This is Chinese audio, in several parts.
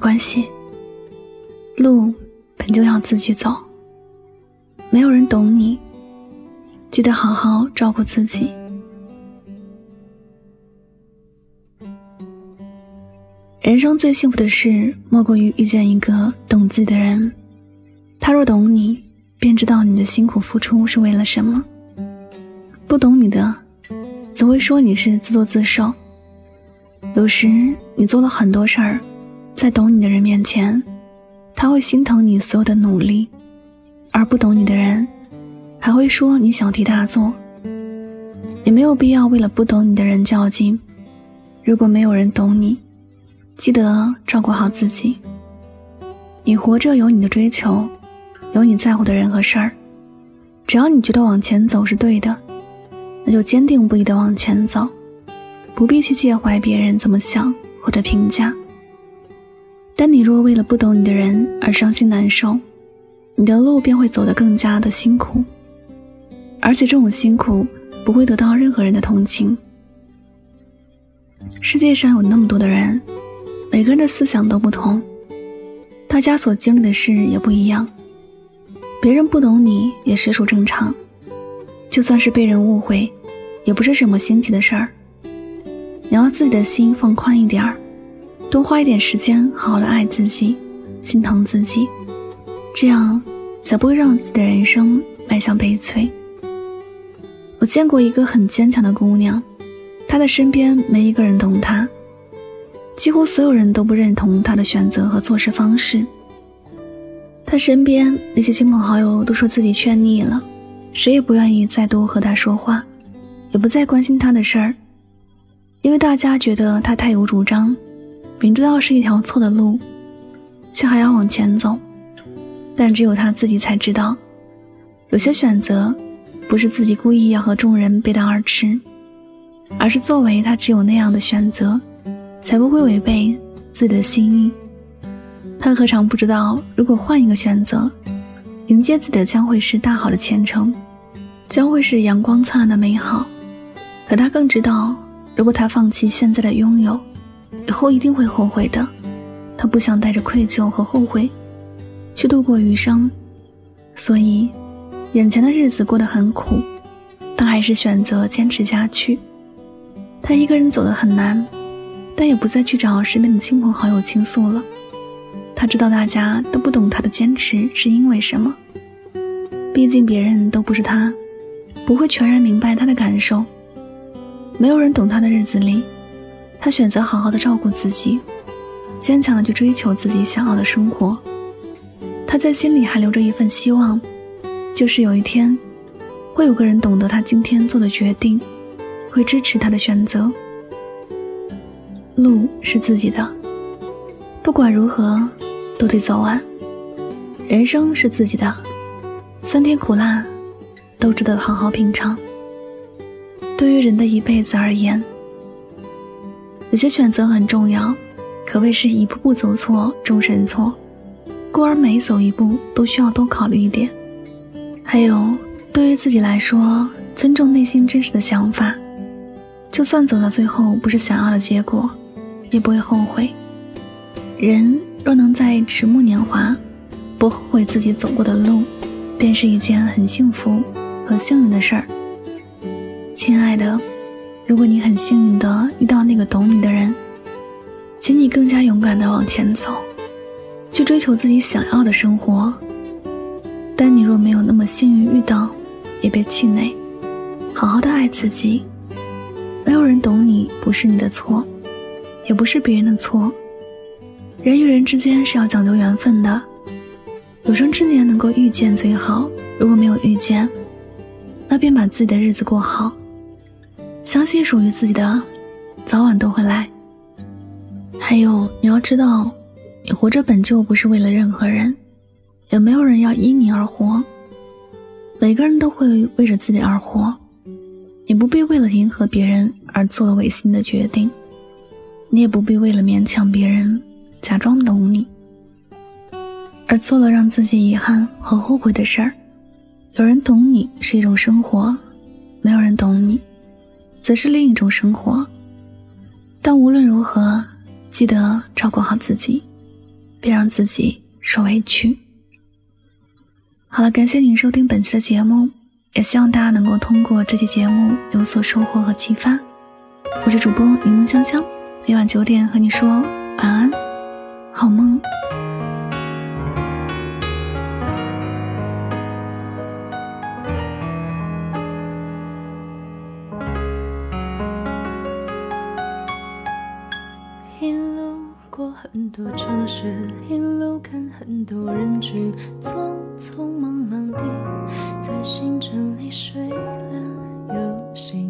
关系，路本就要自己走。没有人懂你，记得好好照顾自己。人生最幸福的事，莫过于遇见一个懂自己的人。他若懂你，便知道你的辛苦付出是为了什么；不懂你的，只会说你是自作自受。有时你做了很多事儿，在懂你的人面前，他会心疼你所有的努力；而不懂你的人，还会说你小题大做。也没有必要为了不懂你的人较劲。如果没有人懂你，记得照顾好自己。你活着有你的追求，有你在乎的人和事儿。只要你觉得往前走是对的，那就坚定不移的往前走，不必去介怀别人怎么想或者评价。但你若为了不懂你的人而伤心难受，你的路便会走得更加的辛苦，而且这种辛苦不会得到任何人的同情。世界上有那么多的人。每个人的思想都不同，大家所经历的事也不一样。别人不懂你也实属正常，就算是被人误会，也不是什么新奇的事儿。你要自己的心放宽一点儿，多花一点时间好好的爱自己，心疼自己，这样才不会让自己的人生迈向悲催。我见过一个很坚强的姑娘，她的身边没一个人懂她。几乎所有人都不认同她的选择和做事方式。她身边那些亲朋好友都说自己劝腻了，谁也不愿意再多和她说话，也不再关心她的事儿，因为大家觉得她太有主张，明知道是一条错的路，却还要往前走。但只有他自己才知道，有些选择不是自己故意要和众人背道而驰，而是作为他只有那样的选择。才不会违背自己的心意。他何尝不知道，如果换一个选择，迎接自己的将会是大好的前程，将会是阳光灿烂的美好。可他更知道，如果他放弃现在的拥有，以后一定会后悔的。他不想带着愧疚和后悔去度过余生，所以眼前的日子过得很苦，但还是选择坚持下去。他一个人走得很难。但也不再去找身边的亲朋好友倾诉了。他知道大家都不懂他的坚持是因为什么，毕竟别人都不是他，不会全然明白他的感受。没有人懂他的日子里，他选择好好的照顾自己，坚强的去追求自己想要的生活。他在心里还留着一份希望，就是有一天，会有个人懂得他今天做的决定，会支持他的选择。路是自己的，不管如何都得走完。人生是自己的，酸甜苦辣都值得好好品尝。对于人的一辈子而言，有些选择很重要，可谓是一步步走错，终身错。故而每走一步都需要多考虑一点。还有，对于自己来说，尊重内心真实的想法，就算走到最后不是想要的结果。也不会后悔。人若能在迟暮年华，不后悔自己走过的路，便是一件很幸福和幸运的事儿。亲爱的，如果你很幸运的遇到那个懂你的人，请你更加勇敢的往前走，去追求自己想要的生活。但你若没有那么幸运遇到，也别气馁，好好的爱自己。没有人懂你，不是你的错。也不是别人的错，人与人之间是要讲究缘分的，有生之年能够遇见最好。如果没有遇见，那便把自己的日子过好，相信属于自己的，早晚都会来。还有，你要知道，你活着本就不是为了任何人，也没有人要因你而活。每个人都会为着自己而活，你不必为了迎合别人而做违心的决定。你也不必为了勉强别人，假装懂你，而做了让自己遗憾和后悔的事儿。有人懂你是一种生活，没有人懂你，则是另一种生活。但无论如何，记得照顾好自己，别让自己受委屈。好了，感谢您收听本期的节目，也希望大家能够通过这期节目有所收获和启发。我是主播柠檬香香，每晚九点和你说晚安，好梦。一路过很多城市，一路看很多人群，匆匆忙忙地在行程里睡了又醒，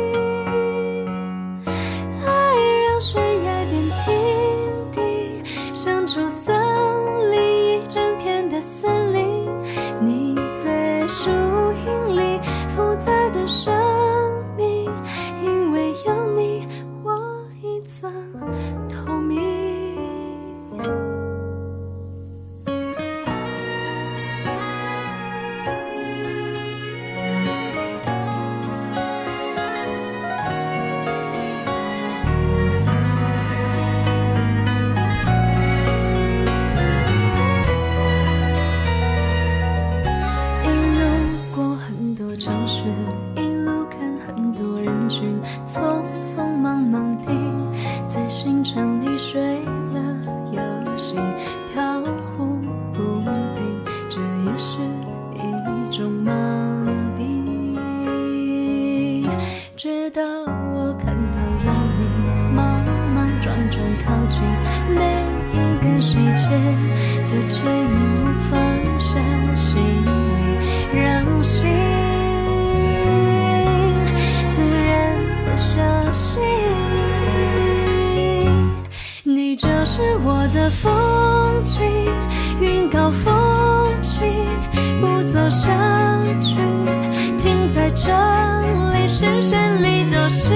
下行李，让心自然的休息。你就是我的风景，云高风轻，不走下去，停在这里。视线里都是